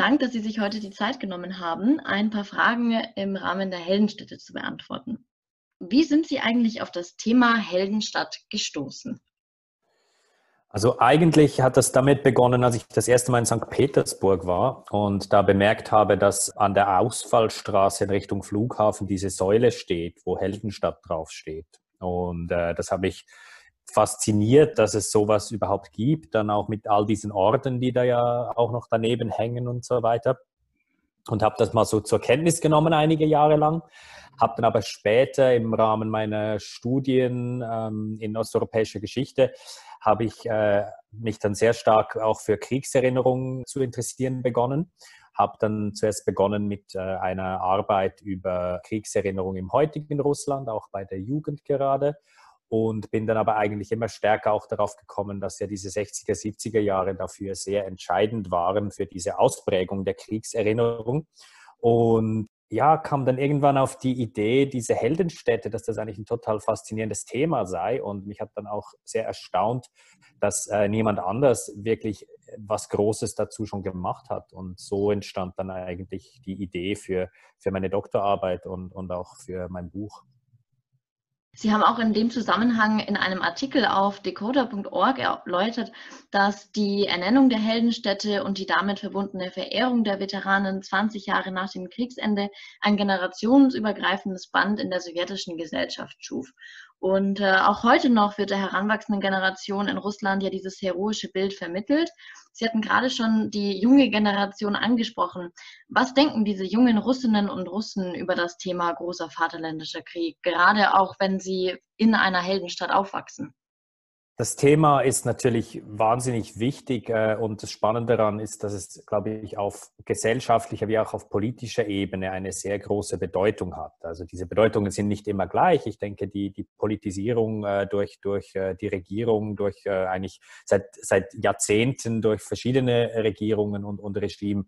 Dank, dass Sie sich heute die Zeit genommen haben, ein paar Fragen im Rahmen der Heldenstädte zu beantworten. Wie sind Sie eigentlich auf das Thema Heldenstadt gestoßen? Also eigentlich hat das damit begonnen, als ich das erste Mal in St. Petersburg war und da bemerkt habe, dass an der Ausfallstraße in Richtung Flughafen diese Säule steht, wo Heldenstadt draufsteht. Und äh, das habe ich fasziniert, dass es sowas überhaupt gibt, dann auch mit all diesen Orden, die da ja auch noch daneben hängen und so weiter. Und habe das mal so zur Kenntnis genommen einige Jahre lang, habe dann aber später im Rahmen meiner Studien ähm, in osteuropäischer Geschichte habe ich äh, mich dann sehr stark auch für Kriegserinnerungen zu interessieren begonnen. Habe dann zuerst begonnen mit äh, einer Arbeit über Kriegserinnerung im heutigen Russland, auch bei der Jugend gerade. Und bin dann aber eigentlich immer stärker auch darauf gekommen, dass ja diese 60er, 70er Jahre dafür sehr entscheidend waren für diese Ausprägung der Kriegserinnerung. Und ja, kam dann irgendwann auf die Idee, diese Heldenstädte, dass das eigentlich ein total faszinierendes Thema sei. Und mich hat dann auch sehr erstaunt, dass äh, niemand anders wirklich was Großes dazu schon gemacht hat. Und so entstand dann eigentlich die Idee für, für meine Doktorarbeit und, und auch für mein Buch. Sie haben auch in dem Zusammenhang in einem Artikel auf decoder.org erläutert, dass die Ernennung der Heldenstädte und die damit verbundene Verehrung der Veteranen 20 Jahre nach dem Kriegsende ein generationsübergreifendes Band in der sowjetischen Gesellschaft schuf. Und äh, auch heute noch wird der heranwachsenden Generation in Russland ja dieses heroische Bild vermittelt. Sie hatten gerade schon die junge Generation angesprochen. Was denken diese jungen Russinnen und Russen über das Thema großer Vaterländischer Krieg, gerade auch wenn sie in einer Heldenstadt aufwachsen? Das Thema ist natürlich wahnsinnig wichtig äh, und das Spannende daran ist, dass es, glaube ich, auf gesellschaftlicher wie auch auf politischer Ebene eine sehr große Bedeutung hat. Also diese Bedeutungen sind nicht immer gleich. Ich denke, die, die Politisierung äh, durch, durch äh, die Regierung, durch eigentlich seit, seit Jahrzehnten durch verschiedene Regierungen und, und Regime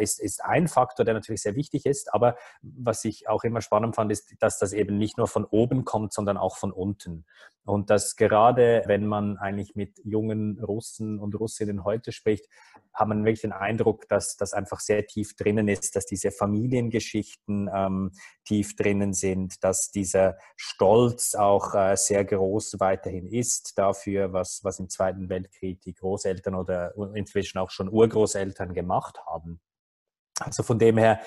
ist, ist ein Faktor, der natürlich sehr wichtig ist. Aber was ich auch immer spannend fand, ist, dass das eben nicht nur von oben kommt, sondern auch von unten. Und dass gerade, wenn man eigentlich mit jungen Russen und Russinnen heute spricht, hat man wirklich den Eindruck, dass das einfach sehr tief drinnen ist, dass diese Familiengeschichten ähm, tief drinnen sind, dass dieser Stolz auch äh, sehr groß weiterhin ist dafür, was, was im Zweiten Weltkrieg die Großeltern oder inzwischen auch schon Urgroßeltern gemacht haben. Also von dem her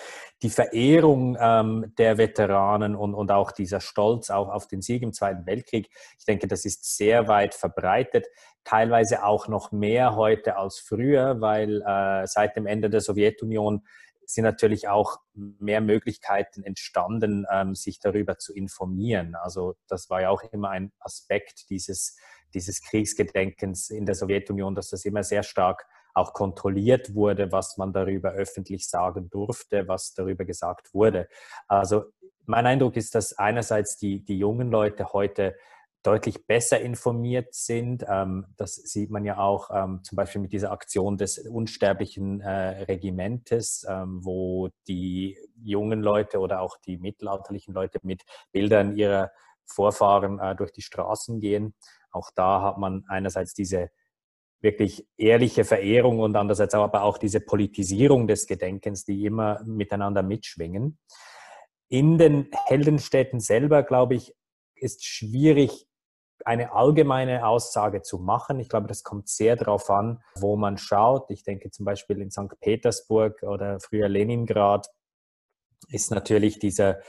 die Verehrung ähm, der Veteranen und, und auch dieser Stolz auch auf den Sieg im Zweiten Weltkrieg, ich denke, das ist sehr weit verbreitet, teilweise auch noch mehr heute als früher, weil äh, seit dem Ende der Sowjetunion sind natürlich auch mehr Möglichkeiten entstanden, ähm, sich darüber zu informieren. Also das war ja auch immer ein Aspekt dieses, dieses Kriegsgedenkens in der Sowjetunion, dass das immer sehr stark auch kontrolliert wurde, was man darüber öffentlich sagen durfte, was darüber gesagt wurde. Also mein Eindruck ist, dass einerseits die, die jungen Leute heute deutlich besser informiert sind. Ähm, das sieht man ja auch ähm, zum Beispiel mit dieser Aktion des unsterblichen äh, Regimentes, ähm, wo die jungen Leute oder auch die mittelalterlichen Leute mit Bildern ihrer Vorfahren äh, durch die Straßen gehen. Auch da hat man einerseits diese wirklich ehrliche Verehrung und andererseits aber auch diese Politisierung des Gedenkens, die immer miteinander mitschwingen. In den Heldenstädten selber, glaube ich, ist schwierig, eine allgemeine Aussage zu machen. Ich glaube, das kommt sehr darauf an, wo man schaut. Ich denke zum Beispiel in St. Petersburg oder früher Leningrad ist natürlich diese,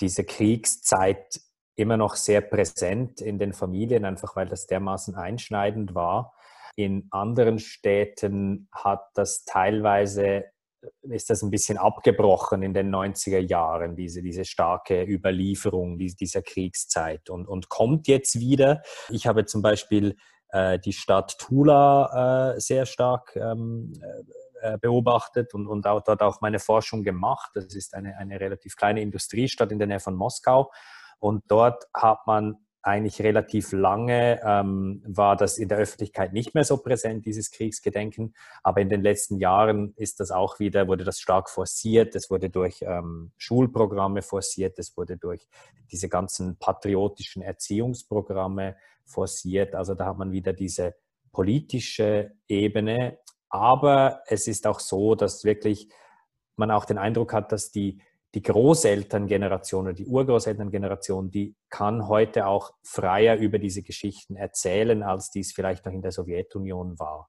diese Kriegszeit immer noch sehr präsent in den Familien, einfach weil das dermaßen einschneidend war. In anderen Städten hat das teilweise ist das ein bisschen abgebrochen in den 90er Jahren, diese, diese starke Überlieferung dieser Kriegszeit und, und kommt jetzt wieder. Ich habe zum Beispiel äh, die Stadt Tula äh, sehr stark ähm, äh, beobachtet und, und auch, dort auch meine Forschung gemacht. Das ist eine, eine relativ kleine Industriestadt in der Nähe von Moskau. Und dort hat man eigentlich relativ lange ähm, war das in der Öffentlichkeit nicht mehr so präsent, dieses Kriegsgedenken. Aber in den letzten Jahren ist das auch wieder, wurde das stark forciert. Es wurde durch ähm, Schulprogramme forciert. Es wurde durch diese ganzen patriotischen Erziehungsprogramme forciert. Also da hat man wieder diese politische Ebene Aber es ist auch so, dass wirklich man auch den Eindruck hat, dass die, die Großelterngeneration oder die Urgroßelterngeneration, die kann heute auch freier über diese Geschichten erzählen, als dies vielleicht noch in der Sowjetunion war.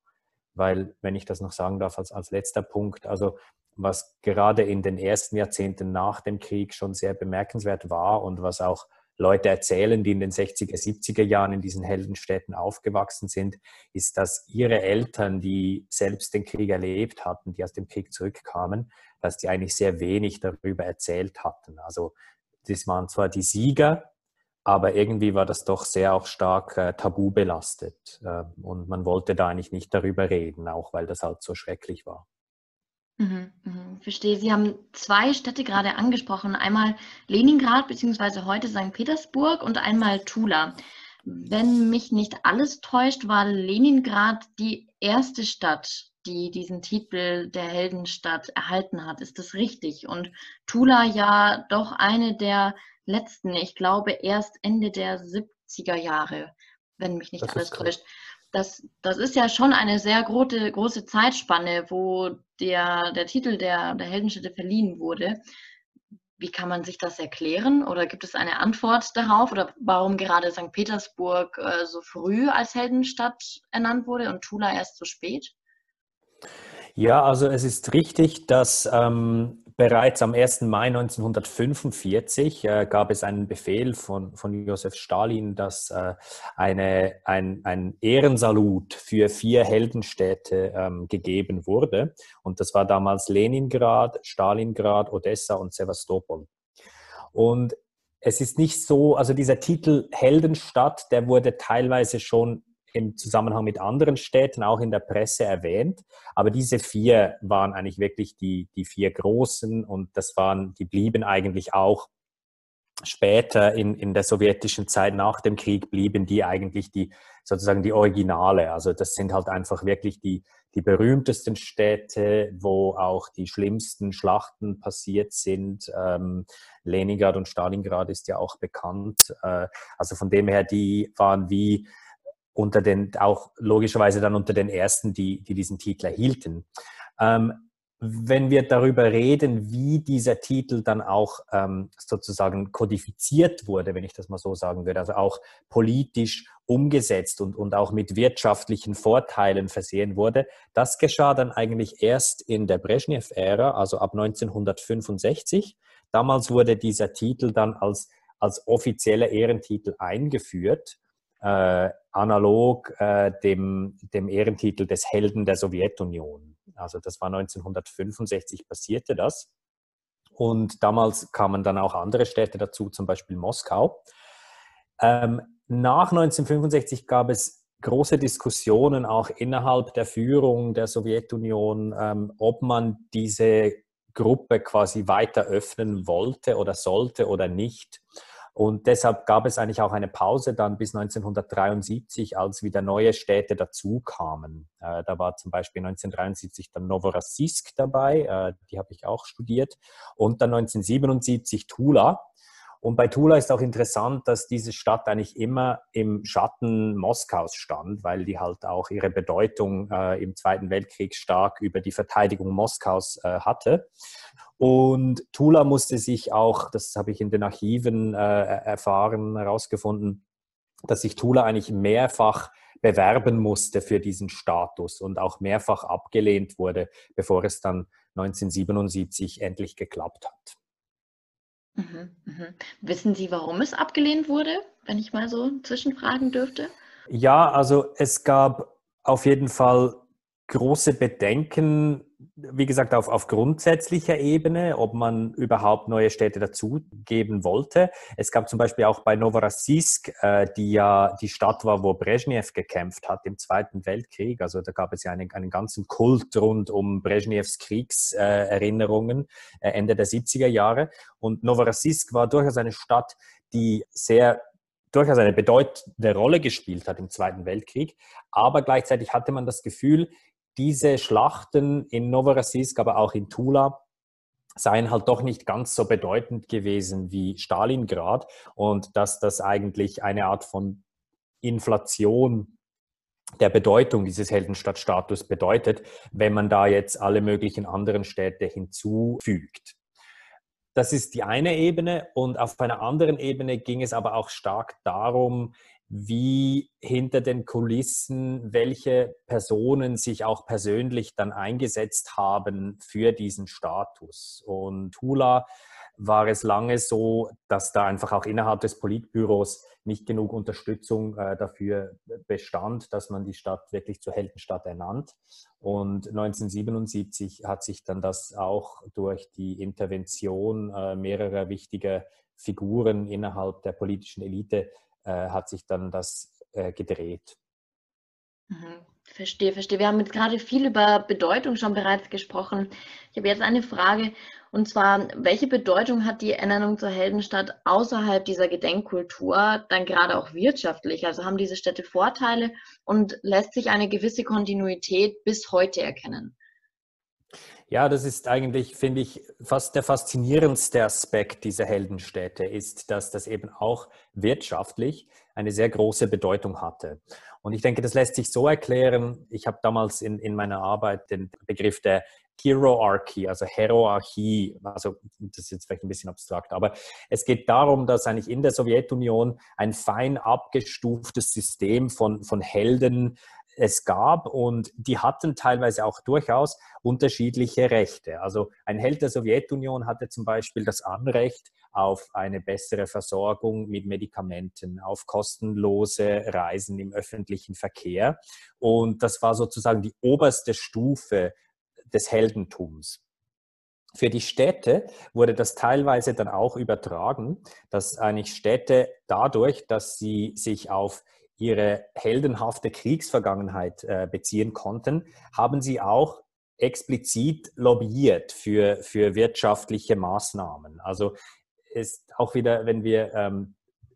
Weil, wenn ich das noch sagen darf, als, als letzter Punkt, also was gerade in den ersten Jahrzehnten nach dem Krieg schon sehr bemerkenswert war und was auch Leute erzählen, die in den 60er, 70er Jahren in diesen Heldenstädten aufgewachsen sind, ist, dass ihre Eltern, die selbst den Krieg erlebt hatten, die aus dem Krieg zurückkamen, dass die eigentlich sehr wenig darüber erzählt hatten. Also das waren zwar die Sieger, aber irgendwie war das doch sehr auch stark äh, tabu belastet. Äh, und man wollte da eigentlich nicht darüber reden, auch weil das halt so schrecklich war. Mhm, mhm, verstehe. Sie haben zwei Städte gerade angesprochen. Einmal Leningrad beziehungsweise heute St. Petersburg und einmal Tula. Wenn mich nicht alles täuscht, war Leningrad die erste Stadt, die diesen Titel der Heldenstadt erhalten hat. Ist das richtig? Und Tula ja doch eine der letzten, ich glaube erst Ende der 70er Jahre, wenn mich nicht das alles täuscht das, das ist ja schon eine sehr große, große Zeitspanne, wo der, der Titel der, der Heldenstädte verliehen wurde. Wie kann man sich das erklären? Oder gibt es eine Antwort darauf? Oder warum gerade St. Petersburg äh, so früh als Heldenstadt ernannt wurde und Tula erst so spät? Ja, also es ist richtig, dass ähm, bereits am 1. Mai 1945 äh, gab es einen Befehl von, von Josef Stalin, dass äh, eine, ein, ein Ehrensalut für vier Heldenstädte ähm, gegeben wurde. Und das war damals Leningrad, Stalingrad, Odessa und Sevastopol. Und es ist nicht so, also dieser Titel Heldenstadt, der wurde teilweise schon im Zusammenhang mit anderen Städten auch in der Presse erwähnt. Aber diese vier waren eigentlich wirklich die, die vier großen und das waren, die blieben eigentlich auch später in, in der sowjetischen Zeit nach dem Krieg blieben die eigentlich die sozusagen die Originale. Also das sind halt einfach wirklich die, die berühmtesten Städte, wo auch die schlimmsten Schlachten passiert sind. Ähm, Leningrad und Stalingrad ist ja auch bekannt. Äh, also von dem her, die waren wie unter den, auch logischerweise dann unter den ersten, die, die diesen Titel erhielten. Ähm, wenn wir darüber reden, wie dieser Titel dann auch ähm, sozusagen kodifiziert wurde, wenn ich das mal so sagen würde, also auch politisch umgesetzt und, und auch mit wirtschaftlichen Vorteilen versehen wurde, das geschah dann eigentlich erst in der Brezhnev-Ära, also ab 1965. Damals wurde dieser Titel dann als, als offizieller Ehrentitel eingeführt äh, analog äh, dem, dem Ehrentitel des Helden der Sowjetunion. Also das war 1965 passierte das. Und damals kamen dann auch andere Städte dazu, zum Beispiel Moskau. Ähm, nach 1965 gab es große Diskussionen auch innerhalb der Führung der Sowjetunion, ähm, ob man diese Gruppe quasi weiter öffnen wollte oder sollte oder nicht. Und deshalb gab es eigentlich auch eine Pause dann bis 1973, als wieder neue Städte dazukamen. Äh, da war zum Beispiel 1973 dann Novorossiysk dabei, äh, die habe ich auch studiert, und dann 1977 Tula. Und bei Tula ist auch interessant, dass diese Stadt eigentlich immer im Schatten Moskaus stand, weil die halt auch ihre Bedeutung äh, im Zweiten Weltkrieg stark über die Verteidigung Moskaus äh, hatte. Und Tula musste sich auch, das habe ich in den Archiven äh, erfahren, herausgefunden, dass sich Tula eigentlich mehrfach bewerben musste für diesen Status und auch mehrfach abgelehnt wurde, bevor es dann 1977 endlich geklappt hat. Mhm, mhm. Wissen Sie, warum es abgelehnt wurde, wenn ich mal so zwischenfragen dürfte? Ja, also es gab auf jeden Fall große Bedenken wie gesagt, auf, auf grundsätzlicher Ebene, ob man überhaupt neue Städte dazugeben wollte. Es gab zum Beispiel auch bei Novorossiysk, äh, die ja die Stadt war, wo Brezhnev gekämpft hat im Zweiten Weltkrieg. Also da gab es ja einen, einen ganzen Kult rund um Brezhnevs Kriegserinnerungen äh, Ende der 70er Jahre. Und Novorossiysk war durchaus eine Stadt, die sehr durchaus eine bedeutende Rolle gespielt hat im Zweiten Weltkrieg. Aber gleichzeitig hatte man das Gefühl, diese Schlachten in Novorossiysk, aber auch in Tula, seien halt doch nicht ganz so bedeutend gewesen wie Stalingrad und dass das eigentlich eine Art von Inflation der Bedeutung dieses Heldenstadtstatus bedeutet, wenn man da jetzt alle möglichen anderen Städte hinzufügt. Das ist die eine Ebene und auf einer anderen Ebene ging es aber auch stark darum, wie hinter den Kulissen welche Personen sich auch persönlich dann eingesetzt haben für diesen Status. Und Hula war es lange so, dass da einfach auch innerhalb des Politbüros nicht genug Unterstützung äh, dafür bestand, dass man die Stadt wirklich zur Heldenstadt ernannt. Und 1977 hat sich dann das auch durch die Intervention äh, mehrerer wichtiger Figuren innerhalb der politischen Elite äh, hat sich dann das äh, gedreht. Mhm. Verstehe, verstehe. Wir haben jetzt gerade viel über Bedeutung schon bereits gesprochen. Ich habe jetzt eine Frage, und zwar, welche Bedeutung hat die Ernennung zur Heldenstadt außerhalb dieser Gedenkkultur dann gerade auch wirtschaftlich? Also haben diese Städte Vorteile und lässt sich eine gewisse Kontinuität bis heute erkennen? Ja, das ist eigentlich, finde ich, fast der faszinierendste Aspekt dieser Heldenstädte ist, dass das eben auch wirtschaftlich eine sehr große Bedeutung hatte. Und ich denke, das lässt sich so erklären. Ich habe damals in, in meiner Arbeit den Begriff der Hierarchy, also Hierarchie, also das ist jetzt vielleicht ein bisschen abstrakt, aber es geht darum, dass eigentlich in der Sowjetunion ein fein abgestuftes System von, von Helden es gab und die hatten teilweise auch durchaus unterschiedliche Rechte. Also ein Held der Sowjetunion hatte zum Beispiel das Anrecht auf eine bessere Versorgung mit Medikamenten, auf kostenlose Reisen im öffentlichen Verkehr. Und das war sozusagen die oberste Stufe des Heldentums. Für die Städte wurde das teilweise dann auch übertragen, dass eigentlich Städte dadurch, dass sie sich auf ihre heldenhafte Kriegsvergangenheit äh, beziehen konnten, haben sie auch explizit lobbyiert für, für wirtschaftliche Maßnahmen. Also ist auch wieder, wenn wir ähm,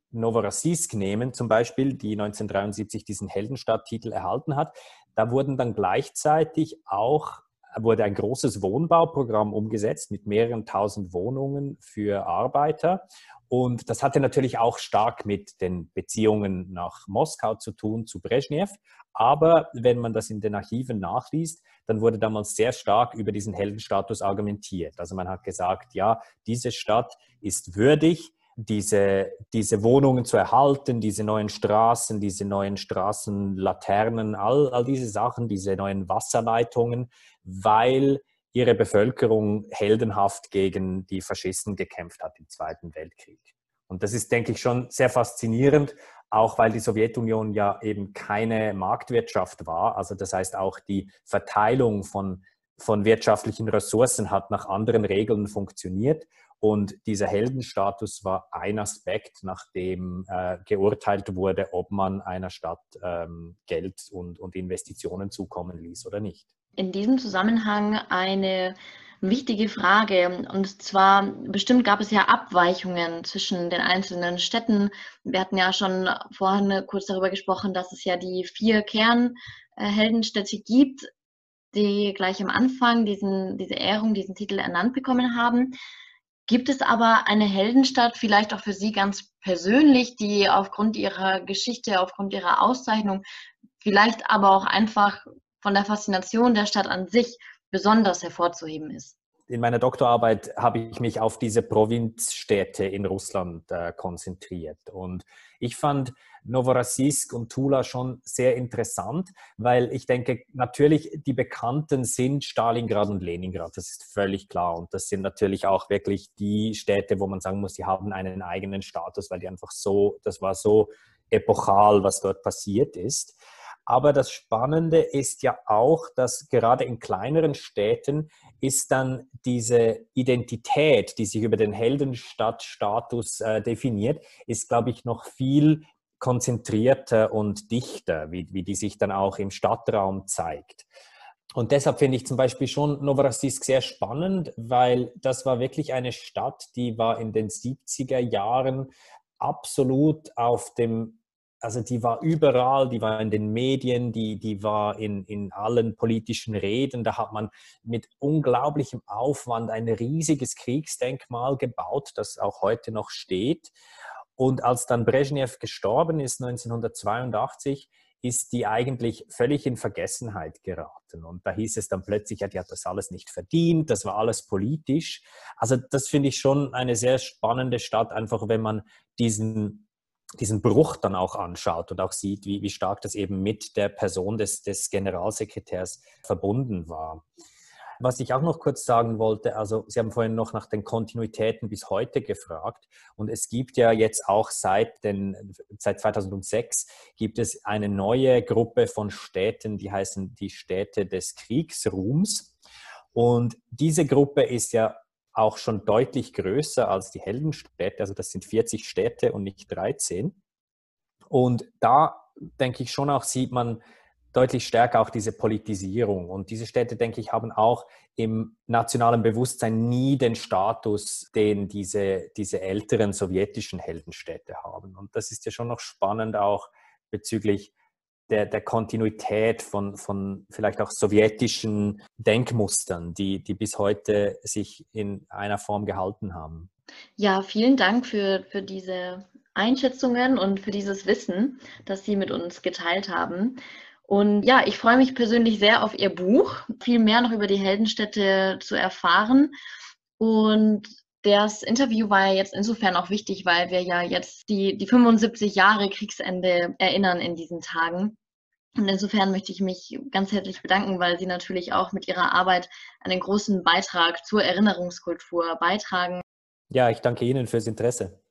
Novorossiysk nehmen, zum Beispiel, die 1973 diesen Heldenstadttitel erhalten hat, da wurden dann gleichzeitig auch wurde ein großes Wohnbauprogramm umgesetzt mit mehreren tausend Wohnungen für Arbeiter. Und das hatte natürlich auch stark mit den Beziehungen nach Moskau zu tun, zu Brezhnev. Aber wenn man das in den Archiven nachliest, dann wurde damals sehr stark über diesen Heldenstatus argumentiert. Also man hat gesagt, ja, diese Stadt ist würdig, diese, diese Wohnungen zu erhalten, diese neuen Straßen, diese neuen Straßenlaternen, all, all diese Sachen, diese neuen Wasserleitungen, weil ihre Bevölkerung heldenhaft gegen die Faschisten gekämpft hat im Zweiten Weltkrieg. Und das ist, denke ich, schon sehr faszinierend, auch weil die Sowjetunion ja eben keine Marktwirtschaft war. Also das heißt, auch die Verteilung von, von wirtschaftlichen Ressourcen hat nach anderen Regeln funktioniert. Und dieser Heldenstatus war ein Aspekt, nach dem äh, geurteilt wurde, ob man einer Stadt ähm, Geld und, und Investitionen zukommen ließ oder nicht. In diesem Zusammenhang eine wichtige Frage. Und zwar, bestimmt gab es ja Abweichungen zwischen den einzelnen Städten. Wir hatten ja schon vorhin kurz darüber gesprochen, dass es ja die vier Kernheldenstädte gibt, die gleich am Anfang diesen, diese Ehrung, diesen Titel ernannt bekommen haben. Gibt es aber eine Heldenstadt, vielleicht auch für Sie ganz persönlich, die aufgrund ihrer Geschichte, aufgrund ihrer Auszeichnung, vielleicht aber auch einfach von der Faszination der Stadt an sich besonders hervorzuheben ist? In meiner Doktorarbeit habe ich mich auf diese Provinzstädte in Russland äh, konzentriert. Und ich fand Novorossiysk und Tula schon sehr interessant, weil ich denke, natürlich die Bekannten sind Stalingrad und Leningrad, das ist völlig klar. Und das sind natürlich auch wirklich die Städte, wo man sagen muss, die haben einen eigenen Status, weil die einfach so, das war so epochal, was dort passiert ist. Aber das Spannende ist ja auch, dass gerade in kleineren Städten ist dann diese Identität, die sich über den Heldenstadtstatus äh, definiert, ist, glaube ich, noch viel konzentrierter und dichter, wie, wie die sich dann auch im Stadtraum zeigt. Und deshalb finde ich zum Beispiel schon Novorossiysk sehr spannend, weil das war wirklich eine Stadt, die war in den 70er Jahren absolut auf dem, also die war überall, die war in den Medien, die, die war in, in allen politischen Reden. Da hat man mit unglaublichem Aufwand ein riesiges Kriegsdenkmal gebaut, das auch heute noch steht. Und als dann Brezhnev gestorben ist, 1982, ist die eigentlich völlig in Vergessenheit geraten. Und da hieß es dann plötzlich, ja, die hat das alles nicht verdient, das war alles politisch. Also das finde ich schon eine sehr spannende Stadt, einfach wenn man diesen, diesen Bruch dann auch anschaut und auch sieht, wie, wie stark das eben mit der Person des, des Generalsekretärs verbunden war. Was ich auch noch kurz sagen wollte, also Sie haben vorhin noch nach den Kontinuitäten bis heute gefragt. Und es gibt ja jetzt auch seit, den, seit 2006 gibt es eine neue Gruppe von Städten, die heißen die Städte des Kriegsruhms. Und diese Gruppe ist ja auch schon deutlich größer als die Heldenstädte, also das sind 40 Städte und nicht 13 und da denke ich schon auch sieht man, deutlich stärker auch diese Politisierung. Und diese Städte, denke ich, haben auch im nationalen Bewusstsein nie den Status, den diese, diese älteren sowjetischen Heldenstädte haben. Und das ist ja schon noch spannend auch bezüglich der, der Kontinuität von, von vielleicht auch sowjetischen Denkmustern, die, die bis heute sich in einer Form gehalten haben. Ja, vielen Dank für, für diese Einschätzungen und für dieses Wissen, das Sie mit uns geteilt haben. Und ja, ich freue mich persönlich sehr auf Ihr Buch, viel mehr noch über die Heldenstädte zu erfahren. Und das Interview war ja jetzt insofern auch wichtig, weil wir ja jetzt die, die 75 Jahre Kriegsende erinnern in diesen Tagen. Und insofern möchte ich mich ganz herzlich bedanken, weil Sie natürlich auch mit Ihrer Arbeit einen großen Beitrag zur Erinnerungskultur beitragen. Ja, ich danke Ihnen fürs Interesse.